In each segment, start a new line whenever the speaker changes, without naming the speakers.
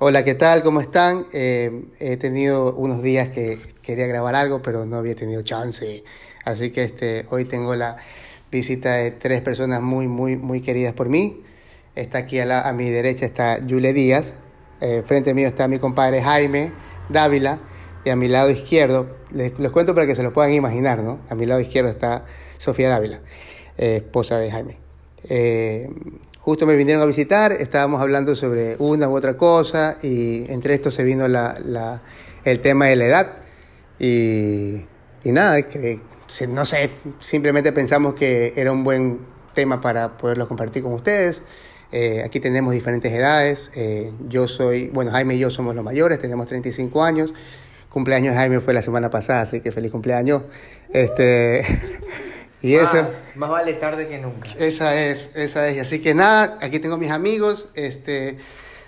Hola, ¿qué tal? ¿Cómo están? Eh, he tenido unos días que quería grabar algo, pero no había tenido chance. Así que este, hoy tengo la visita de tres personas muy, muy, muy queridas por mí. Está aquí a, mi derecha está Yule Díaz. Eh, frente mío está mi compadre Jaime Dávila. Y a mi lado izquierdo, les, les, cuento para que se lo puedan imaginar, ¿no? A mi lado izquierdo está Sofía Dávila, eh, esposa de Jaime. Justo me vinieron a visitar, estábamos hablando sobre una u otra cosa y entre esto se vino la, la, el tema de la edad y, y nada, que, no sé, simplemente pensamos que era un buen tema para poderlo compartir con ustedes. Eh, aquí tenemos diferentes edades, eh, yo soy, bueno, Jaime y yo somos los mayores, tenemos 35 años, cumpleaños de Jaime fue la semana pasada, así que feliz cumpleaños. Este, y
más,
eso.
Más vale tarde que nunca.
Esa es, esa es. Así que nada, aquí tengo mis amigos, este,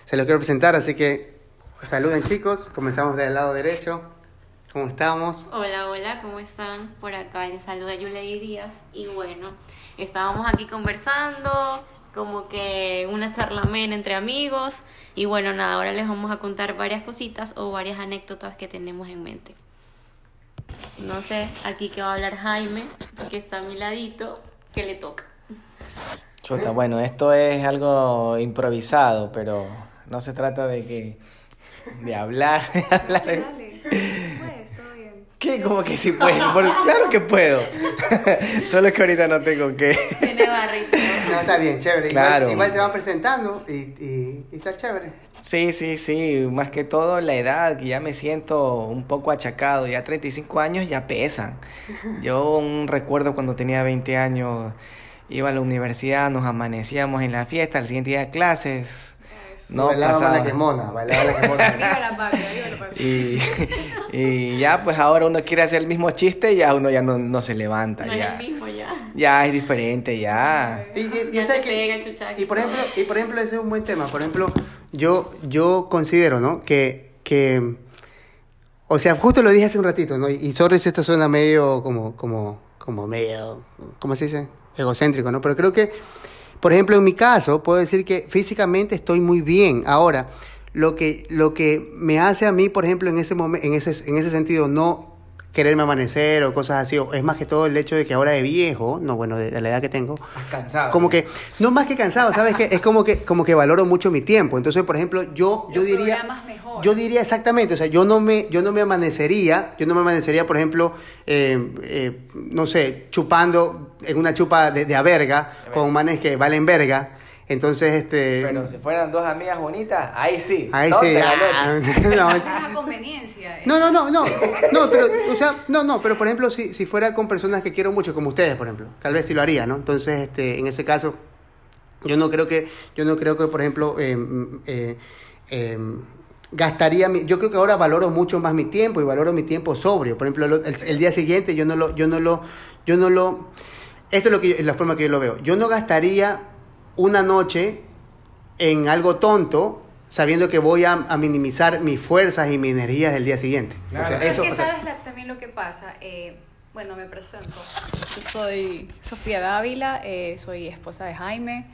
se los quiero presentar, así que pues, saluden chicos, comenzamos del lado derecho. ¿Cómo estamos?
Hola, hola, ¿cómo están? Por acá les saluda Yulei Díaz y bueno, estábamos aquí conversando, como que una charla amena entre amigos y bueno, nada, ahora les vamos a contar varias cositas o varias anécdotas que tenemos en mente. No sé, aquí que va a hablar Jaime, que está a mi ladito, que le toca.
Chuta, bueno, esto es algo improvisado, pero no se trata de que de hablar, de hablar.
Dale, dale. Pues, todo bien.
¿Qué? ¿Cómo que sí puedo? Por- claro que puedo. Solo es que ahorita no tengo que.
No, está bien, chévere.
Claro.
Igual, igual se van presentando y, y, y está chévere.
Sí, sí, sí. Más que todo la edad, que ya me siento un poco achacado. Ya 35 años ya pesan. Yo un recuerdo cuando tenía 20 años, iba a la universidad, nos amanecíamos en la fiesta, al siguiente día de clases. No
bailaba
pasaba.
la quemona, bailaba la quemona.
Viva la patria, viva la patria.
Y, y ya, pues ahora uno quiere hacer el mismo chiste y ya uno ya no, no se levanta.
No es
ya.
el mismo ya.
es diferente, ya.
Y, y, y, por ejemplo, y por ejemplo, ese es un buen tema. Por ejemplo, yo, yo considero, ¿no? Que, que, o sea, justo lo dije hace un ratito, ¿no? Y, y sorry si esto suena medio como, como, como medio, ¿cómo se dice? Egocéntrico, ¿no? Pero creo que, por ejemplo, en mi caso, puedo decir que físicamente estoy muy bien. Ahora, lo que, lo que me hace a mí, por ejemplo, en ese, momen- en ese, en ese sentido, no quererme amanecer o cosas así, o es más que todo el hecho de que ahora de viejo, no, bueno, de, de la edad que tengo,
cansado.
como que, no más que cansado, ¿sabes? que Es como que, como que valoro mucho mi tiempo. Entonces, por ejemplo, yo, yo diría...
mejor.
Yo diría exactamente, o sea, yo no me, yo no me amanecería, yo no me amanecería, por ejemplo, eh, eh, no sé, chupando en una chupa de, de a verga, con manes que valen verga. Entonces, este...
Pero si fueran dos amigas bonitas, ahí sí.
ahí sí.
la
ah,
noche.
no,
Esa es la conveniencia. eh.
no, no, no, no, no, pero, o sea, no, no, pero por ejemplo, si, si fuera con personas que quiero mucho, como ustedes, por ejemplo, tal vez sí lo haría, ¿no? Entonces, este, en ese caso, yo no creo que, yo no creo que, por ejemplo, eh, eh, eh, gastaría, mi, yo creo que ahora valoro mucho más mi tiempo y valoro mi tiempo sobrio. Por ejemplo, lo- el, el día siguiente yo no lo, yo no lo, yo no lo, esto es lo que yo- es la forma que yo lo veo. Yo no gastaría una noche en algo tonto sabiendo que voy a, a minimizar mis fuerzas y mis energías del día siguiente. O sea,
Claro.
Eso,
es que
o sea,
sabes la- también lo que pasa. Eh, bueno, me presento. Yo soy Sofía Dávila, eh, soy esposa de Jaime,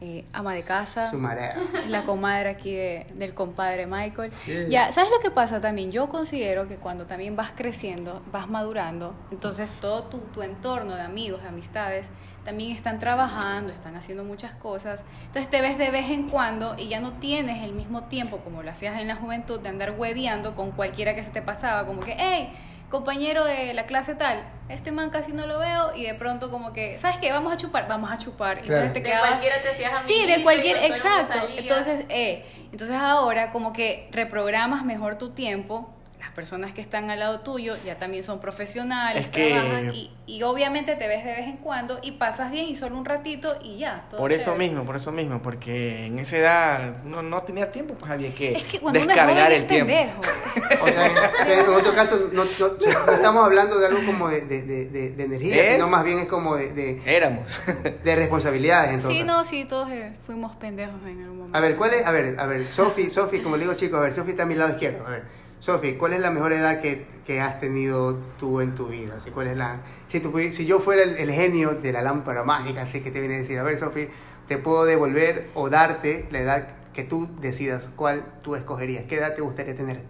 eh, ama de casa.
su marea.
la comadre aquí de- del compadre Michael.
Yeah.
Ya, ¿sabes lo que pasa también? Yo considero que cuando también vas creciendo, vas madurando, entonces todo tu, tu entorno de amigos, de amistades, también están trabajando, están haciendo muchas cosas. Entonces te ves de vez en cuando y ya no tienes el mismo tiempo como lo hacías en la juventud de andar hueveando con cualquiera que se te pasaba, como que, hey, compañero de la clase tal, este man casi no lo veo y de pronto como que, ¿sabes qué? Vamos a chupar, vamos a chupar.
Claro.
entonces te
De
quedabas-
cualquiera te hacías
Sí, de cualquier, exacto. Entonces, eh, entonces ahora como que reprogramas mejor tu tiempo. Personas que están al lado tuyo ya también son profesionales,
Es que-
trabajan y, y obviamente te ves de vez en cuando y pasas bien y solo un ratito y ya. todo
Por eso
chévere.
mismo, por eso mismo, porque en esa edad uno no tenía tiempo, pues había que,
Es que cuando uno es
descargar
joven
el tiempo.
pendejo.
O sea, en, otro caso, no, no- no estamos hablando de algo como de, de, de, de- energía, sino más bien es como de, de,
Éramos.
de responsabilidades. Entonces.
Sí, no, sí, todos eh, fuimos pendejos en algún momento.
A ver, ¿cuál es? A ver, a ver, Sofi, Sofi, como le digo chicos, a ver, Sofi está a mi lado izquierdo. A ver, Sofi, ¿cuál es la mejor edad que, que has tenido tú en tu vida? Así, ¿cuál es la, si, tú si yo fuera el, el genio de la lámpara mágica, así que te viene a decir, a ver, Sofi, te puedo devolver o darte la edad que tú decidas, ¿cuál tú escogerías? ¿Qué edad te gustaría tener?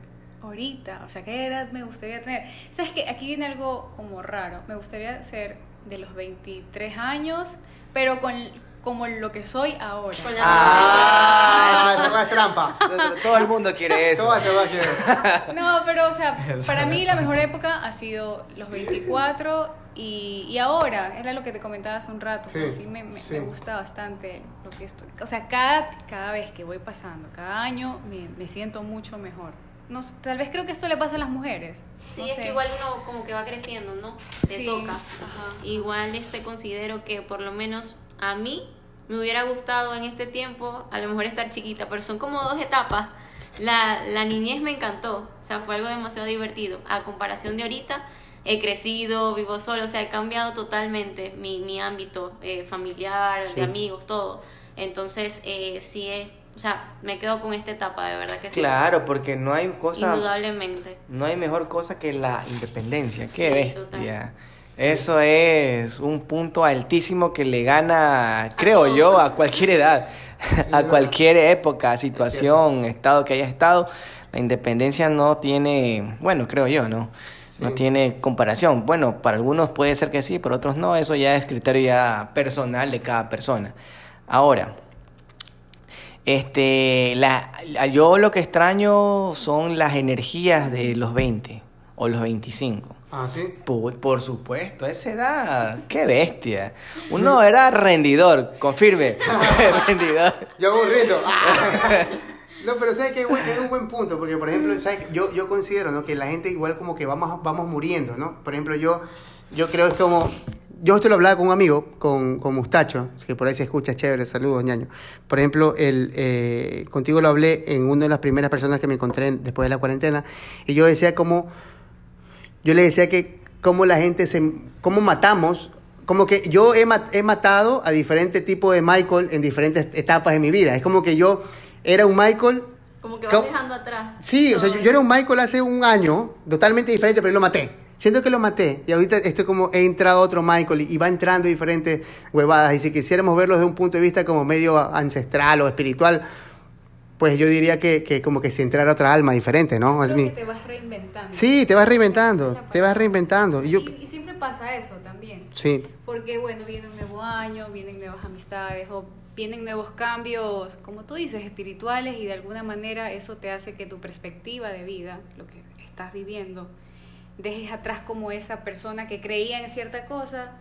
Ahorita, o sea, ¿qué edad me gustaría tener? ¿Sabes que Aquí viene algo como raro. Me gustaría ser de los 23 años, pero con como lo que soy ahora.
Con la
¡Ah! Es trampa.
Todo el mundo quiere eso.
Todo se va a quedar.
No, pero o sea, para mí la mejor época ha sido los 24 y, y ahora, era lo que te comentaba hace un rato, o sea,
Sí,
sí, me, me-
sí.
me gusta bastante lo que estoy. O sea, cada, cada vez que voy pasando, cada año, me, me siento mucho mejor. No, tal vez creo que esto le pasa a las mujeres.
Sí,
no
es
sé.
que igual uno como que va creciendo, ¿no? Te
Sí,
toca.
ajá.
Igual este considero que por lo menos a mí me hubiera gustado en este tiempo a lo mejor estar chiquita, pero son como dos etapas. La, la niñez me encantó, o sea, fue algo demasiado divertido. A comparación de ahorita, he crecido, vivo solo, o sea, he cambiado totalmente mi, mi ámbito eh, familiar,
Sí.
de amigos, todo. Entonces, eh, sí es, o sea, me quedo con esta etapa, de verdad que sí.
Claro, porque no hay cosa,
Indudablemente.
no hay mejor cosa que la independencia. Qué
Sí,
bestia.
total.
Eso es un punto altísimo que le gana, creo yo, a cualquier edad, a cualquier época, situación, estado que haya estado. La independencia no tiene, bueno, creo yo, ¿no? No
Sí.
tiene comparación. Bueno, para algunos puede ser que sí, para otros no. Eso ya es criterio ya personal de cada persona. Ahora, este, la, la- yo lo que extraño son las energías de los 20 o los 25.
Ah, sí.
Por, por supuesto, a esa edad, qué bestia. Uno era rendidor, confirme, rendidor.
Yo aburrido. No, pero sabes que es un- buen punto, porque por ejemplo, ¿sabes? Yo, yo considero ¿no? que la gente igual como que vamos, vamos muriendo, ¿no? Por ejemplo, yo, yo creo que es como... Yo esto lo hablaba con un amigo, con, con Mustacho, que por ahí se escucha chévere, saludos, ñaño. Por ejemplo, el, eh, contigo lo hablé en una de las primeras personas que me encontré en- después de la cuarentena, y yo decía como, yo le decía que cómo la gente se, cómo matamos, como que yo he, ma- he matado a diferentes tipos de Michael en diferentes etapas de mi vida. Es como que yo era un Michael,
Como que vas dejando atrás.
sí, o sea, yo, era un Michael hace un año, totalmente diferente, pero lo maté. Siento que lo maté y ahorita estoy como he entrado otro Michael y, y va entrando diferentes huevadas y si quisiéramos verlo desde un punto de vista como medio ancestral o espiritual, pues yo diría que, que como que si entrara otra alma diferente, ¿no? Es
Creo
mi-
que te vas reinventando.
Sí, te vas reinventando, te vas reinventando. Y yo,
Y, y siempre pasa eso también.
sí,
Porque, bueno, viene un nuevo año, vienen nuevas amistades o vienen nuevos cambios, como tú dices, espirituales y de alguna manera eso te hace que tu perspectiva de vida, lo que estás viviendo, dejes atrás como esa persona que creía en cierta cosa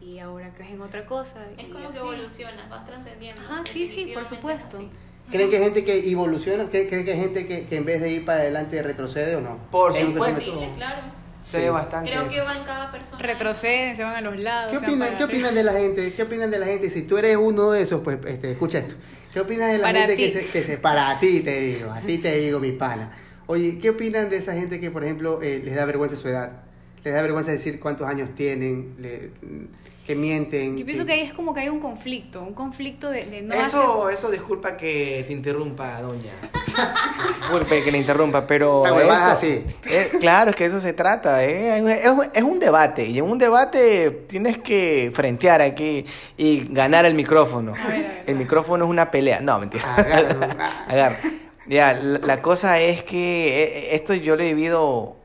y ahora crees en otra cosa.
Es como que evolucionas, vas trascendiendo.
Ajá, sí, sí, por supuesto.
así.
¿Creen que hay gente que evoluciona? ¿Creen creen que hay gente que, que en vez de ir para adelante retrocede o no?
Por supuesto.
Posible, claro.
Se ve bastante.
Creo que
eso.
va en cada persona.
Retroceden, se van a los lados.
¿Qué
van
opinan, ¿Qué opinan de la gente? ¿Qué opinan de la gente? Si tú eres uno de esos, pues este, escucha esto. ¿Qué opinas de la
Para
gente que se, que se... Para ti te digo, a ti te digo mi pana. Oye, ¿qué opinan de esa gente que, por ejemplo, eh, les da vergüenza su edad? Les da vergüenza decir cuántos años tienen, le- que mienten.
Yo pienso que ahí es como que hay un conflicto, un conflicto de, de no
eso, eso disculpa que te interrumpa, doña. Disculpe que le interrumpa, pero eso,
así.
eh, claro, es que eso se trata. eh, Es, un- es un debate y en un debate tienes que frentear aquí y ganar el micrófono.
A ver, a ver,
el micrófono es una pelea. No, mentira.
Agarra.
Agarra. Ya, la, la cosa es que eh, esto yo lo he vivido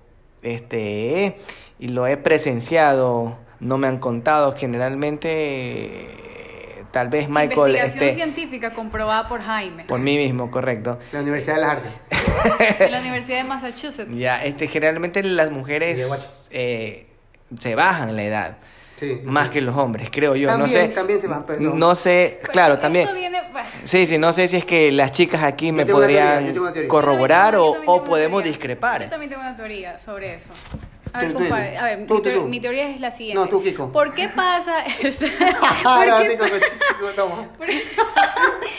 este y lo he presenciado, no me han contado generalmente tal vez Michael
Investigación
esté
científica comprobada por Jaime
por mí mismo, correcto.
La Universidad de las Artes.
de la Universidad de Massachusetts.
Ya, este generalmente las mujeres eh, se bajan la edad.
Sí.
más que los hombres, creo yo. no
También-
sé,
también se va, pero-
no sé, claro,
Esto
también.
viene- bueno,
Sí, sí, no sé si es que las chicas aquí me
teoría,
podrían
yo
corroborar
Yo
o,
también
o podemos
teoría.
discrepar.
Yo también tengo una teoría sobre eso. A ver, compadre, a ver,
tú,
mi,
tú,
teo-
tú.
mi teoría es la siguiente.
No, tú, Kiko.
¿Por qué pasa este-
Ah,
¿por
no, Kiko, Kiko, toma.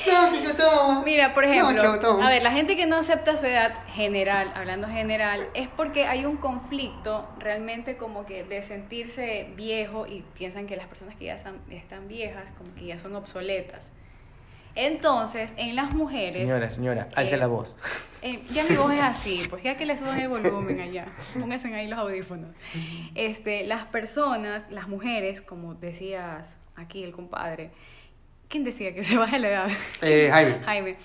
No, Kiko, toma.
Mira, por
No,
ejemplo,
chavo,
a ver, la gente que no acepta su edad general, hablando general, es porque hay un conflicto realmente como que de sentirse viejo y piensan que las personas que ya están, están viejas como que ya son obsoletas. Entonces, en las mujeres...
Señora, señora, alce
eh,
la voz.
eh, ya mi voz es así, pues ya que le suban el volumen allá, pónganse ahí los audífonos. Este, las personas, las mujeres, como decías aquí el compadre, ¿quién decía que se baje la edad?
Eh, Jaime.
Jaime.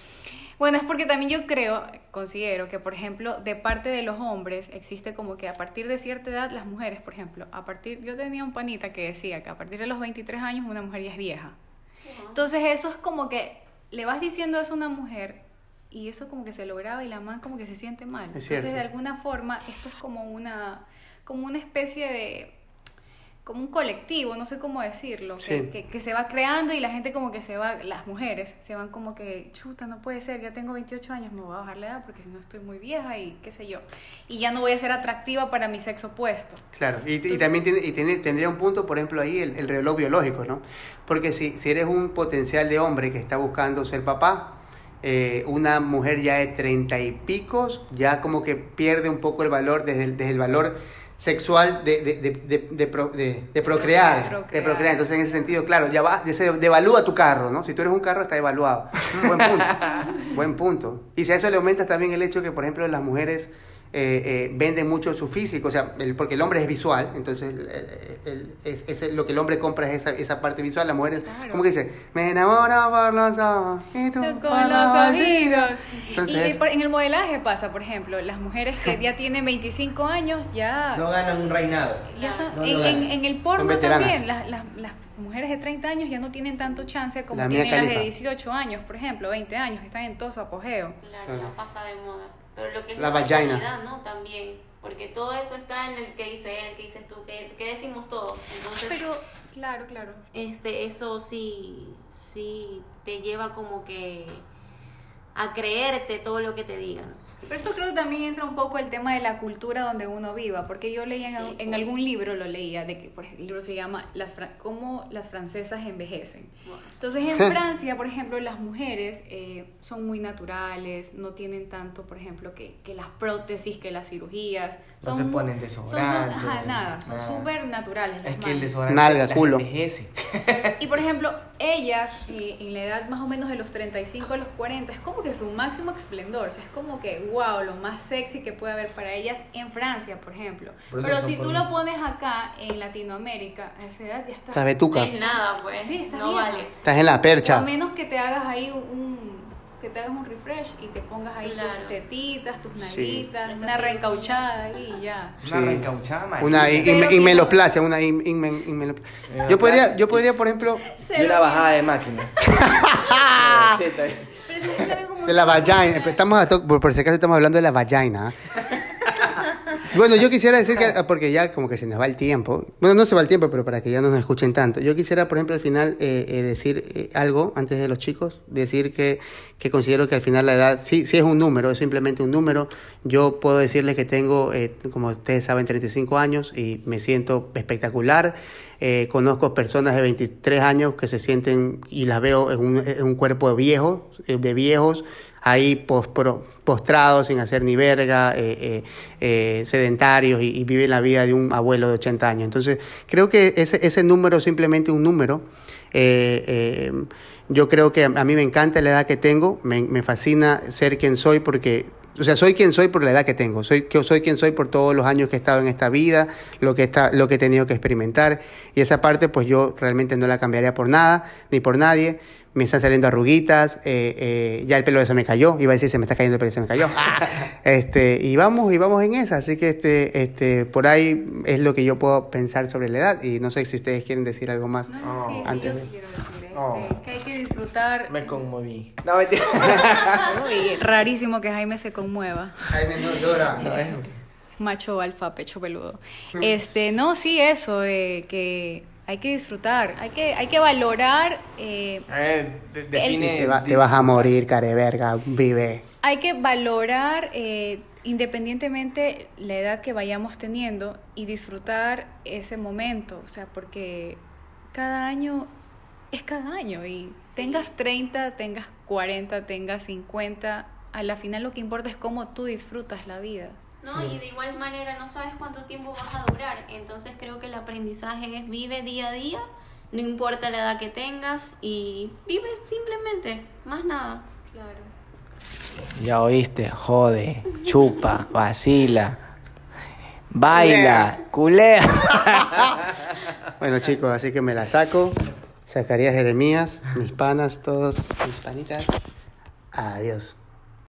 Bueno, es porque también yo creo, considero que, por ejemplo, de parte de los hombres existe como que a partir de cierta edad, las mujeres, por ejemplo, a partir, yo tenía un panita que decía que a partir de los 23 años una mujer ya es vieja. Entonces eso es como que le vas diciendo eso a una mujer y eso como que se lo graba y la man como que se siente mal.
Es
Entonces
cierto.
de alguna forma esto es como una, como una especie de como un colectivo, no sé cómo decirlo, que,
Sí.
que, que se va creando y la gente como que se va, las mujeres se van como que, chuta, no puede ser, ya tengo 28 años, me voy a bajar la edad porque si no estoy muy vieja y qué sé yo. Y ya no voy a ser atractiva para mi sexo opuesto.
Claro, y, y también tiene, y tiene- tendría un punto, por ejemplo, ahí el, el reloj biológico, ¿no? Porque si, si eres un potencial de hombre que está buscando ser papá, eh, una mujer ya de treinta y picos, ya como que pierde un poco el valor desde el, desde el valor sexual de, de, de, de, de pro- de- de procrear, de
Procrear.
Entonces, en ese sentido, claro, ya va, ya se devalúa tu carro, ¿no? Si tú eres un carro, está devaluado. Buen punto. buen punto. Y si a eso le aumentas también el hecho que, por ejemplo, las mujeres eh, eh, venden mucho su físico, o sea, el- porque el hombre es visual, entonces el- el- el- es, es lo que el hombre compra es esa, esa parte visual, las mujeres,
Claro.
¿cómo que dice? Me enamoro por los ojos y tú
Con
por
los ojitos.
ojitos".
y
Entonces,
por- en el modelaje pasa, por ejemplo, las mujeres que ya tienen 25 años ya...
No ganan un reinado.
ya son-
No, no
en,
ganan.
en- en el porno también, las, las, las mujeres de 30 años ya no tienen tanto chance como
La
tienen las de
Khalifa.
18 años, por ejemplo, 20 años, que están en todo su apogeo.
Claro,
Claro.
ya pasa de moda. Pero lo que es
La
la,
vagina.
¿no? También. Porque todo eso está en el que dice él, que dices tú, que, que decimos todos. Entonces,
Pero, claro, claro.
este, eso sí, sí te lleva como que a creerte todo lo que te digan.
Pero esto creo que también entra un poco el tema de la cultura donde uno viva, porque yo leía en,
Sí,
en
full.
algún libro, lo leía, de que por ejemplo, el libro se llama las Cómo las francesas envejecen.
Bueno.
Entonces en Francia, por ejemplo, las mujeres eh, son muy naturales, no tienen tanto, por ejemplo, que, que las prótesis, que las cirugías.
No
son
se ponen
son- son-
desodorante,
ajá, nada, son súper naturales. las
Es que el
manos.
desodorante
Nalga,
las
culo.
envejece.
Y por ejemplo, ellas eh, en la edad más o menos de los 35 a los 40 es como que su máximo esplendor, o sea, es como que wow, lo más sexy que puede haber para ellas en Francia, por ejemplo.
Por
Pero si tú lo pones acá en Latinoamérica, a esa edad ya está.
estás betuca,
Es nada, pues.
Sí, estás
no
vieja.
vales.
estás en la
O a
percha.
menos que te hagas ahí un que te hagas un refresh y te pongas ahí
Claro.
tus tetitas, tus nalguitas, una reencauchada ahí y ya.
Una reencauchada marina.
Una
Cero
in- inmeloplasia, una in- inmen- inmelop- Yo podría, yo podría, por ejemplo,
Y una bajada de máquina.
Pero es como
De la vagina. Estamos a to- por, por si acaso estamos hablando de la vagina. Bueno, yo quisiera decir que, porque ya como que se nos va el tiempo, bueno, no se va el tiempo, pero para que ya no nos escuchen tanto, yo quisiera, por ejemplo, al final eh, eh, decir eh, algo antes de los chicos, decir que, que considero que al final la edad sí, sí es un número, es simplemente un número. Yo puedo decirles que tengo, eh, como ustedes saben, 35 años y me siento espectacular. Eh, conozco personas de 23 años que se sienten y las veo en un, en un cuerpo viejo, eh, de viejos, ahí postrados sin hacer ni verga, eh, eh, eh, sedentarios y, y viven la vida de un abuelo de 80 años. Entonces, creo que ese, número simplemente un número. Yo creo que a, mí me encanta la edad que tengo, me, fascina ser quien soy porque o sea, soy quien soy por la edad que tengo, soy, soy quien soy por todos los años que he estado en esta vida, lo que, está, lo que he tenido que experimentar. Y esa parte, pues yo realmente no la cambiaría por nada, ni por nadie. Me están saliendo arruguitas, eh, eh, ya el pelo de se me cayó, iba a decir se me está cayendo el pelo, se me cayó. Ah, este, y vamos, y vamos en esa. Así que este, este, por ahí es lo que yo puedo pensar sobre la edad. Y no sé si ustedes quieren decir algo más.
No, no, sí, sí, yo
de-
sí quiero decir este,
Oh.
que hay que disfrutar.
Me conmoví. No, mentira.
Uy, rarísimo que Jaime se conmueva.
Jaime no llora.
No, es-
Macho alfa, pecho peludo. Este, no, sí, eso, de que hay que disfrutar, hay que, hay que valorar, eh,
A ver, de-
Sí,
define-
te, va- te vas a morir, careverga, vive.
hay que valorar eh, independientemente la edad que vayamos teniendo y disfrutar ese momento, o sea, porque cada año es cada año y tengas 30, tengas 40, tengas 50, a la final lo que importa es cómo tú disfrutas la vida.
No, y de igual manera no sabes cuánto tiempo vas a durar. Entonces creo que el aprendizaje es vive día a día, no importa la edad que tengas y vive simplemente, más nada.
Claro.
Ya oíste, jode, chupa, vacila, baila, culea.
Bueno chicos, así que me la saco. Zacarías Jeremías, mis panas, todos mis panitas. Adiós.